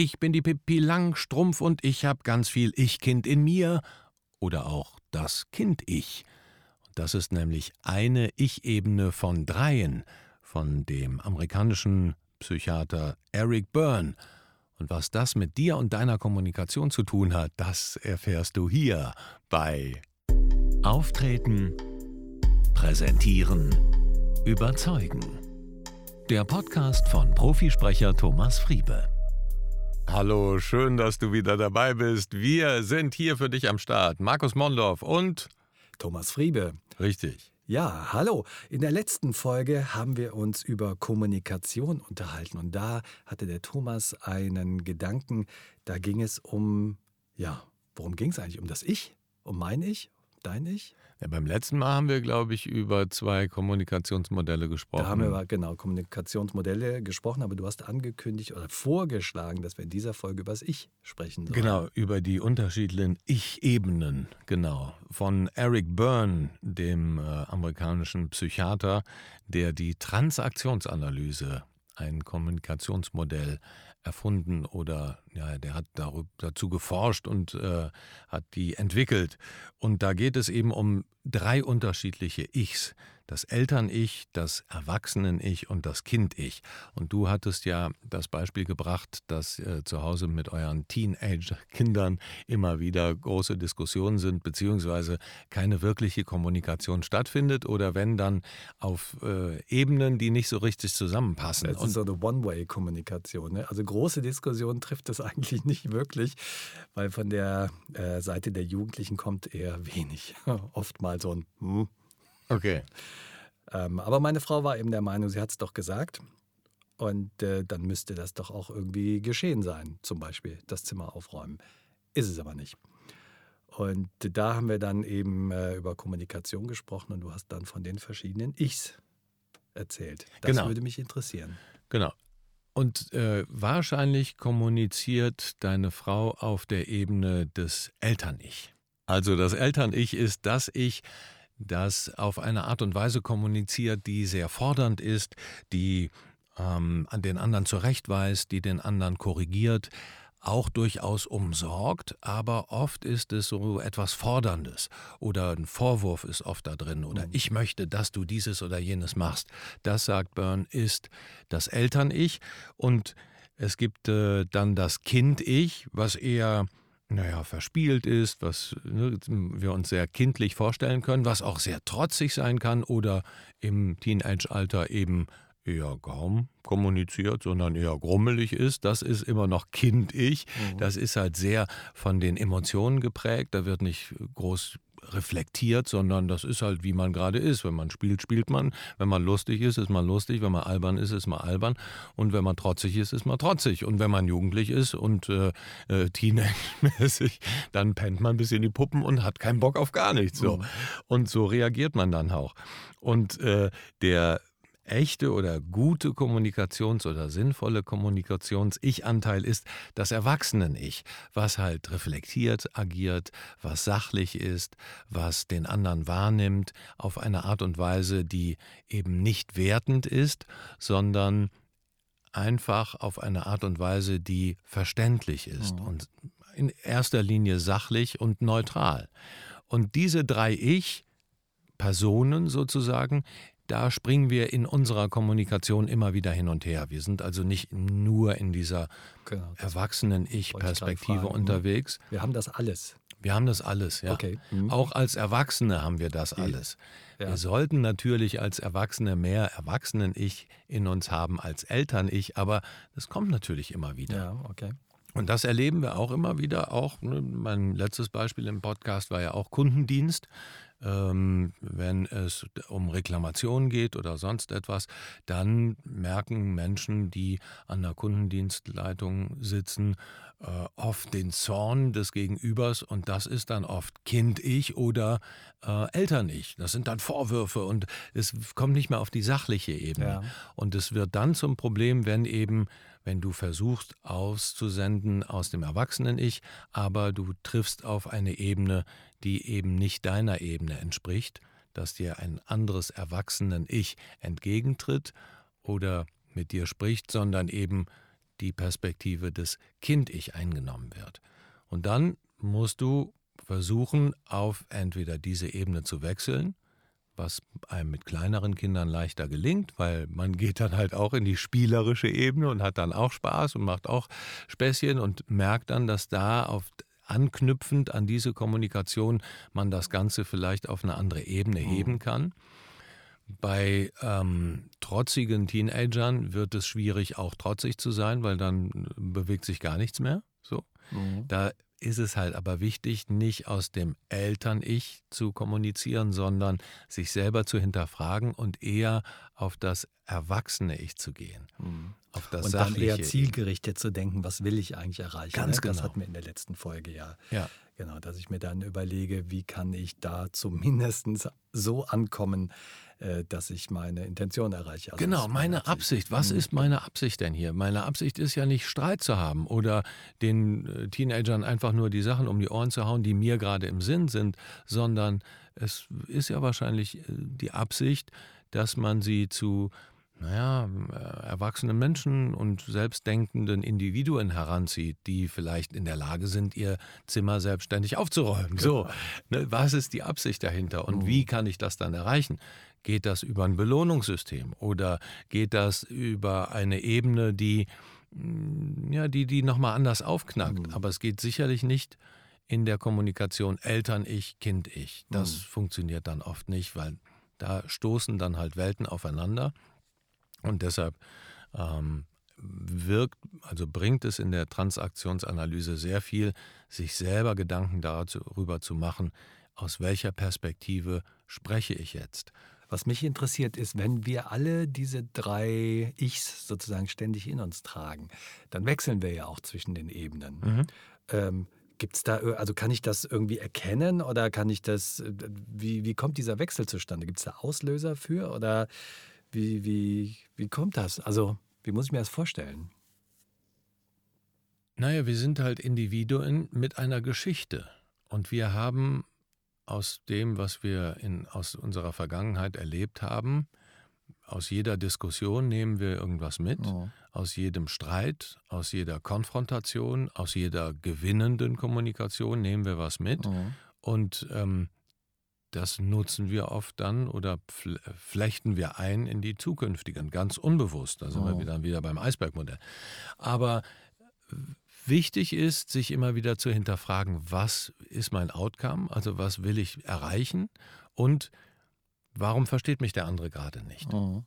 Ich bin die Pippi Langstrumpf und ich hab ganz viel Ich-Kind in mir. Oder auch das Kind-Ich. Das ist nämlich eine Ich-Ebene von dreien von dem amerikanischen Psychiater Eric Byrne. Und was das mit dir und deiner Kommunikation zu tun hat, das erfährst du hier bei Auftreten, Präsentieren, Überzeugen. Der Podcast von Profisprecher Thomas Friebe. Hallo, schön, dass du wieder dabei bist. Wir sind hier für dich am Start. Markus Mondorf und Thomas Friebe. Richtig. Ja, hallo. In der letzten Folge haben wir uns über Kommunikation unterhalten und da hatte der Thomas einen Gedanken, da ging es um, ja, worum ging es eigentlich? Um das Ich? Um mein Ich? Dein Ich? Ja, beim letzten Mal haben wir, glaube ich, über zwei Kommunikationsmodelle gesprochen. Da haben wir über genau Kommunikationsmodelle gesprochen, aber du hast angekündigt oder vorgeschlagen, dass wir in dieser Folge über das Ich sprechen sollen. Genau, über die unterschiedlichen Ich-Ebenen, genau. Von Eric Byrne, dem äh, amerikanischen Psychiater, der die Transaktionsanalyse, ein Kommunikationsmodell, erfunden oder ja, der hat dazu geforscht und äh, hat die entwickelt. Und da geht es eben um drei unterschiedliche Ichs das Eltern-Ich, das Erwachsenen-Ich und das Kind-Ich. Und du hattest ja das Beispiel gebracht, dass äh, zu Hause mit euren Teenage-Kindern immer wieder große Diskussionen sind, beziehungsweise keine wirkliche Kommunikation stattfindet oder wenn dann auf äh, Ebenen, die nicht so richtig zusammenpassen. Das ist so eine One-Way-Kommunikation. Ne? Also große Diskussionen trifft das eigentlich nicht wirklich, weil von der äh, Seite der Jugendlichen kommt eher wenig. Oft mal so ein hm, Okay. Ähm, aber meine Frau war eben der Meinung, sie hat es doch gesagt. Und äh, dann müsste das doch auch irgendwie geschehen sein. Zum Beispiel das Zimmer aufräumen. Ist es aber nicht. Und da haben wir dann eben äh, über Kommunikation gesprochen und du hast dann von den verschiedenen Ichs erzählt. Das genau. würde mich interessieren. Genau. Und äh, wahrscheinlich kommuniziert deine Frau auf der Ebene des Eltern-Ich. Also das Eltern-Ich ist das Ich, das auf eine Art und Weise kommuniziert, die sehr fordernd ist, die ähm, an den anderen zurechtweist, die den anderen korrigiert, auch durchaus umsorgt, aber oft ist es so etwas Forderndes oder ein Vorwurf ist oft da drin oder mhm. ich möchte, dass du dieses oder jenes machst. Das, sagt Byrne, ist das Eltern-Ich und es gibt äh, dann das Kind-Ich, was eher naja, verspielt ist, was ne, wir uns sehr kindlich vorstellen können, was auch sehr trotzig sein kann oder im Teenage-Alter eben eher kaum kommuniziert, sondern eher grummelig ist. Das ist immer noch Kind-Ich. Mhm. Das ist halt sehr von den Emotionen geprägt. Da wird nicht groß reflektiert, sondern das ist halt, wie man gerade ist. Wenn man spielt, spielt man. Wenn man lustig ist, ist man lustig. Wenn man albern ist, ist man albern. Und wenn man trotzig ist, ist man trotzig. Und wenn man jugendlich ist und äh, äh, teenage-mäßig, dann pennt man bis in die Puppen und hat keinen Bock auf gar nichts. So. Mhm. Und so reagiert man dann auch. Und äh, der echte oder gute Kommunikations- oder sinnvolle Kommunikations-Ich-Anteil ist das Erwachsenen-Ich, was halt reflektiert agiert, was sachlich ist, was den anderen wahrnimmt, auf eine Art und Weise, die eben nicht wertend ist, sondern einfach auf eine Art und Weise, die verständlich ist mhm. und in erster Linie sachlich und neutral. Und diese drei Ich, Personen sozusagen, da springen wir in unserer Kommunikation immer wieder hin und her. Wir sind also nicht nur in dieser genau, Erwachsenen-Ich-Perspektive mhm. unterwegs. Wir haben das alles. Wir haben das alles, ja. Okay. Mhm. Auch als Erwachsene haben wir das alles. Ja. Wir sollten natürlich als Erwachsene mehr Erwachsenen-Ich in uns haben als Eltern-Ich, aber das kommt natürlich immer wieder. Ja, okay. Und das erleben wir auch immer wieder. Auch ne, mein letztes Beispiel im Podcast war ja auch Kundendienst wenn es um Reklamationen geht oder sonst etwas, dann merken Menschen, die an der Kundendienstleitung sitzen, äh, oft den Zorn des Gegenübers und das ist dann oft Kind-Ich oder äh, Eltern-Ich. Das sind dann Vorwürfe und es kommt nicht mehr auf die sachliche Ebene. Ja. Und es wird dann zum Problem, wenn eben wenn du versuchst auszusenden aus dem Erwachsenen-Ich, aber du triffst auf eine Ebene, die eben nicht deiner Ebene entspricht, dass dir ein anderes Erwachsenen-Ich entgegentritt oder mit dir spricht, sondern eben die Perspektive des Kind-Ich eingenommen wird. Und dann musst du versuchen, auf entweder diese Ebene zu wechseln, was einem mit kleineren Kindern leichter gelingt, weil man geht dann halt auch in die spielerische Ebene und hat dann auch Spaß und macht auch Späßchen und merkt dann, dass da auf anknüpfend an diese Kommunikation man das Ganze vielleicht auf eine andere Ebene mhm. heben kann. Bei ähm, trotzigen Teenagern wird es schwierig, auch trotzig zu sein, weil dann bewegt sich gar nichts mehr. So. Mhm. Da ist es halt aber wichtig, nicht aus dem Eltern-Ich zu kommunizieren, sondern sich selber zu hinterfragen und eher auf das erwachsene Ich zu gehen. Mhm. Auf das und dann eher zielgerichtet zu denken, was will ich eigentlich erreichen. Ganz ne? genau. Das hatten wir in der letzten Folge ja. Ja. Genau, dass ich mir dann überlege, wie kann ich da zumindest so ankommen, dass ich meine Intention erreiche. Also genau, meine Absicht. Absicht. Was mhm. ist meine Absicht denn hier? Meine Absicht ist ja nicht Streit zu haben oder den äh, Teenagern einfach nur die Sachen um die Ohren zu hauen, die mir gerade im Sinn sind, sondern es ist ja wahrscheinlich äh, die Absicht, dass man sie zu naja, erwachsenen Menschen und selbstdenkenden Individuen heranzieht, die vielleicht in der Lage sind, ihr Zimmer selbstständig aufzuräumen. So, ne, was ist die Absicht dahinter und wie mhm. kann ich das dann erreichen? Geht das über ein Belohnungssystem oder geht das über eine Ebene, die mm, ja, die, die nochmal anders aufknackt? Mhm. Aber es geht sicherlich nicht in der Kommunikation Eltern-Ich, Kind-Ich. Das mhm. funktioniert dann oft nicht, weil da stoßen dann halt Welten aufeinander. Und deshalb ähm, wirkt, also bringt es in der Transaktionsanalyse sehr viel, sich selber Gedanken darüber zu machen, aus welcher Perspektive spreche ich jetzt. Was mich interessiert ist, wenn wir alle diese drei Ichs sozusagen ständig in uns tragen, dann wechseln wir ja auch zwischen den Ebenen. Mhm. Ähm, Gibt's da, also kann ich das irgendwie erkennen oder kann ich das, äh, wie, wie kommt dieser Wechsel zustande? Gibt es da Auslöser für oder wie, wie, wie kommt das? Also, wie muss ich mir das vorstellen? Naja, wir sind halt Individuen mit einer Geschichte. Und wir haben aus dem, was wir in, aus unserer Vergangenheit erlebt haben. Aus jeder Diskussion nehmen wir irgendwas mit, oh. aus jedem Streit, aus jeder Konfrontation, aus jeder gewinnenden Kommunikation nehmen wir was mit. Oh. Und ähm, das nutzen wir oft dann oder flechten wir ein in die zukünftigen, ganz unbewusst. Da sind oh. wir wieder, wieder beim Eisbergmodell. Aber Wichtig ist, sich immer wieder zu hinterfragen, was ist mein Outcome, also was will ich erreichen und warum versteht mich der andere gerade nicht. Mhm.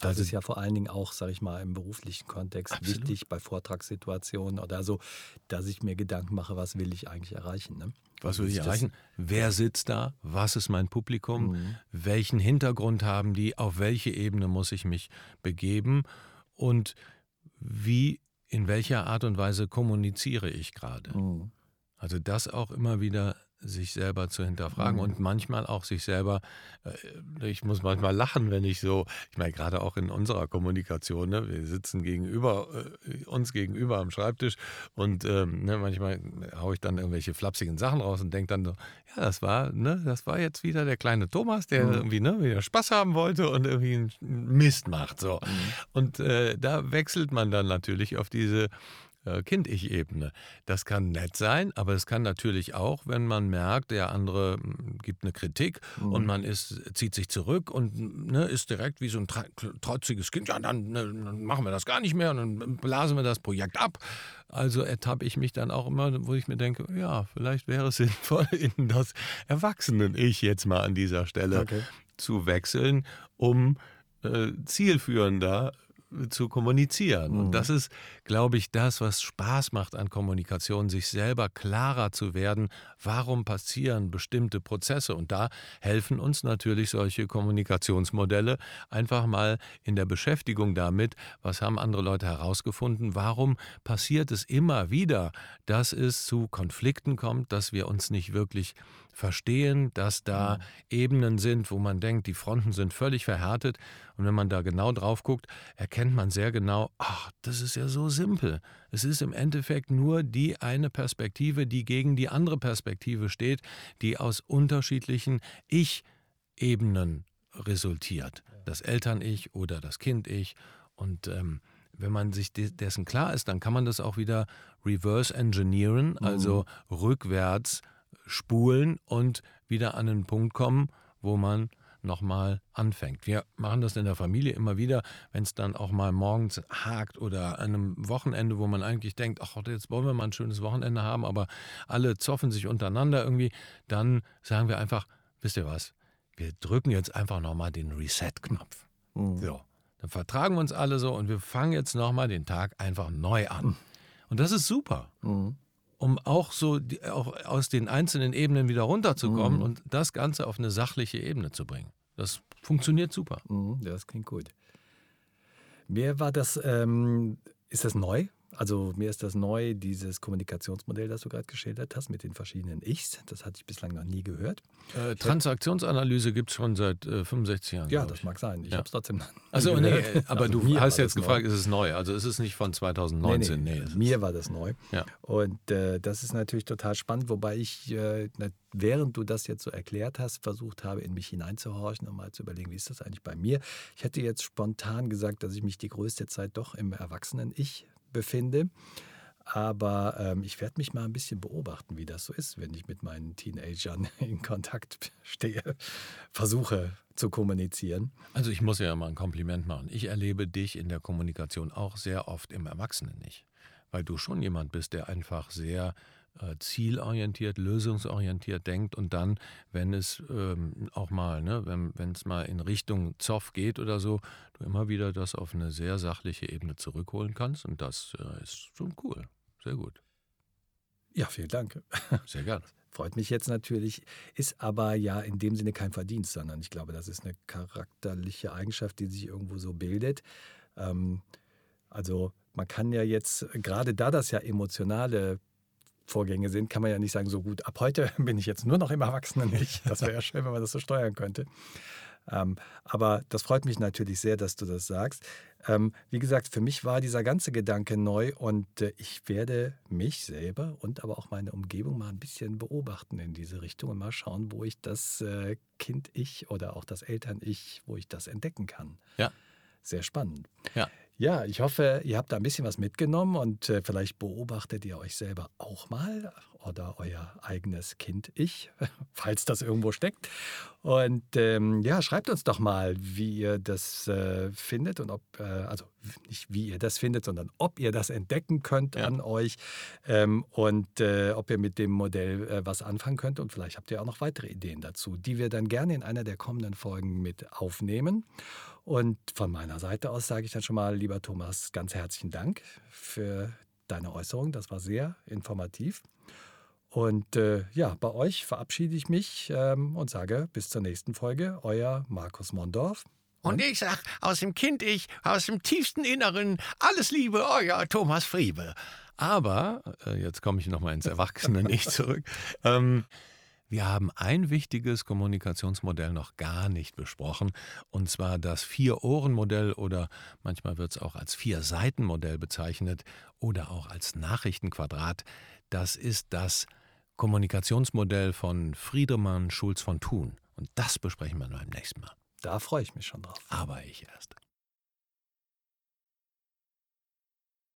Das also, ist ja vor allen Dingen auch, sage ich mal, im beruflichen Kontext absolut. wichtig bei Vortragssituationen oder so, dass ich mir Gedanken mache, was will ich eigentlich erreichen. Ne? Was will ich erreichen? Wer sitzt da? Was ist mein Publikum? Mhm. Welchen Hintergrund haben die? Auf welche Ebene muss ich mich begeben? Und wie in welcher Art und Weise kommuniziere ich gerade. Mhm. Also das auch immer wieder sich selber zu hinterfragen mhm. und manchmal auch sich selber, äh, ich muss manchmal lachen, wenn ich so, ich meine gerade auch in unserer Kommunikation, ne, wir sitzen gegenüber, äh, uns gegenüber am Schreibtisch und ähm, ne, manchmal haue ich dann irgendwelche flapsigen Sachen raus und denke dann so, ja, das war, ne, das war jetzt wieder der kleine Thomas, der mhm. irgendwie ne, wieder Spaß haben wollte und irgendwie einen Mist macht. So. Mhm. Und äh, da wechselt man dann natürlich auf diese Kind-Ich-Ebene. Das kann nett sein, aber es kann natürlich auch, wenn man merkt, der andere hm, gibt eine Kritik mhm. und man ist, zieht sich zurück und ne, ist direkt wie so ein trotziges Kind, ja, dann, ne, dann, machen wir das gar nicht mehr und dann blasen wir das Projekt ab. Also ertappe ich mich dann auch immer, wo ich mir denke, ja, vielleicht wäre es sinnvoll, in das Erwachsenen-Ich jetzt mal an dieser Stelle okay. zu wechseln, um äh, zielführender zu kommunizieren. Mhm. Und das ist, glaube ich, das, was Spaß macht an Kommunikation, sich selber klarer zu werden, warum passieren bestimmte Prozesse. Und da helfen uns natürlich solche Kommunikationsmodelle einfach mal in der Beschäftigung damit, was haben andere Leute herausgefunden, warum passiert es immer wieder, dass es zu Konflikten kommt, dass wir uns nicht wirklich verstehen, dass da mhm. Ebenen sind, wo man denkt, die Fronten sind völlig verhärtet. Und wenn man da genau drauf guckt, erkennt man sehr genau, ach, das ist ja so simpel. Es ist im Endeffekt nur die eine Perspektive, die gegen die andere Perspektive steht, die aus unterschiedlichen Ich-Ebenen resultiert. Das Eltern-Ich oder das Kind-Ich. Und ähm, wenn man sich dessen klar ist, dann kann man das auch wieder reverse engineeren, mhm. also rückwärts spulen und wieder an einen Punkt kommen, wo man nochmal anfängt. Wir machen das in der Familie immer wieder, wenn es dann auch mal morgens hakt oder an einem Wochenende, wo man eigentlich denkt, ach, jetzt wollen wir mal ein schönes Wochenende haben, aber alle zoffen sich untereinander irgendwie, dann sagen wir einfach, wisst ihr was, wir drücken jetzt einfach nochmal den Reset-Knopf. Mhm. So, dann vertragen wir uns alle so und wir fangen jetzt nochmal den Tag einfach neu an. Mhm. Und das ist super. Mhm um auch so die, auch aus den einzelnen Ebenen wieder runterzukommen mhm. und das Ganze auf eine sachliche Ebene zu bringen. Das funktioniert super. Mhm, das klingt gut. Mir war das, ähm, ist das neu? Also mir ist das neu, dieses Kommunikationsmodell, das du gerade geschildert hast, mit den verschiedenen Ichs. Das hatte ich bislang noch nie gehört. Äh, Transaktionsanalyse gibt es schon seit äh, 65 Jahren. Ja, das mag sein. Ich ja. habe es trotzdem noch Also nee, aber also du hast jetzt gefragt, neu. ist es neu? Also ist es nicht von 2019? Nee, nee, nee mir war das neu. Ja. Und äh, das ist natürlich total spannend, wobei ich, äh, während du das jetzt so erklärt hast, versucht habe, in mich hineinzuhorchen und mal zu überlegen, wie ist das eigentlich bei mir. Ich hätte jetzt spontan gesagt, dass ich mich die größte Zeit doch im Erwachsenen-Ich befinde. Aber ähm, ich werde mich mal ein bisschen beobachten, wie das so ist, wenn ich mit meinen Teenagern in Kontakt stehe, versuche zu kommunizieren. Also ich muss ja mal ein Kompliment machen. Ich erlebe dich in der Kommunikation auch sehr oft im Erwachsenen nicht, weil du schon jemand bist, der einfach sehr zielorientiert, lösungsorientiert denkt und dann, wenn es ähm, auch mal, ne, wenn es mal in Richtung Zoff geht oder so, du immer wieder das auf eine sehr sachliche Ebene zurückholen kannst und das äh, ist schon cool. Sehr gut. Ja, vielen Dank. Sehr gerne. Freut mich jetzt natürlich, ist aber ja in dem Sinne kein Verdienst, sondern ich glaube, das ist eine charakterliche Eigenschaft, die sich irgendwo so bildet. Ähm, also man kann ja jetzt, gerade da das ja emotionale Vorgänge sind, kann man ja nicht sagen, so gut, ab heute bin ich jetzt nur noch im Erwachsenen nicht. Das wäre ja schön, wenn man das so steuern könnte. Ähm, aber das freut mich natürlich sehr, dass du das sagst. Ähm, wie gesagt, für mich war dieser ganze Gedanke neu und äh, ich werde mich selber und aber auch meine Umgebung mal ein bisschen beobachten in diese Richtung und mal schauen, wo ich das äh, Kind-Ich oder auch das Eltern-Ich, wo ich das entdecken kann. Ja. Sehr spannend. Ja. Ja, ich hoffe, ihr habt da ein bisschen was mitgenommen und äh, vielleicht beobachtet ihr euch selber auch mal oder euer eigenes Kind-Ich, falls das irgendwo steckt. Und ähm, ja, schreibt uns doch mal, wie ihr das äh, findet und ob, äh, also nicht wie ihr das findet, sondern ob ihr das entdecken könnt ja. an euch ähm, und äh, ob ihr mit dem Modell äh, was anfangen könnt. Und vielleicht habt ihr auch noch weitere Ideen dazu, die wir dann gerne in einer der kommenden Folgen mit aufnehmen. Und von meiner Seite aus sage ich dann schon mal, lieber Thomas, ganz herzlichen Dank für deine Äußerung. Das war sehr informativ. Und äh, ja, bei euch verabschiede ich mich ähm, und sage bis zur nächsten Folge. Euer Markus Mondorf. Und ich sage aus dem Kind-Ich, aus dem tiefsten Inneren, alles Liebe, euer Thomas Friebe. Aber, äh, jetzt komme ich nochmal ins Erwachsenen-Ich zurück. Ähm, wir haben ein wichtiges Kommunikationsmodell noch gar nicht besprochen, und zwar das Vier-Ohren-Modell oder manchmal wird es auch als Vier-Seiten-Modell bezeichnet oder auch als Nachrichtenquadrat. Das ist das Kommunikationsmodell von Friedemann Schulz von Thun. Und das besprechen wir beim nächsten Mal. Da freue ich mich schon drauf. Aber ich erst.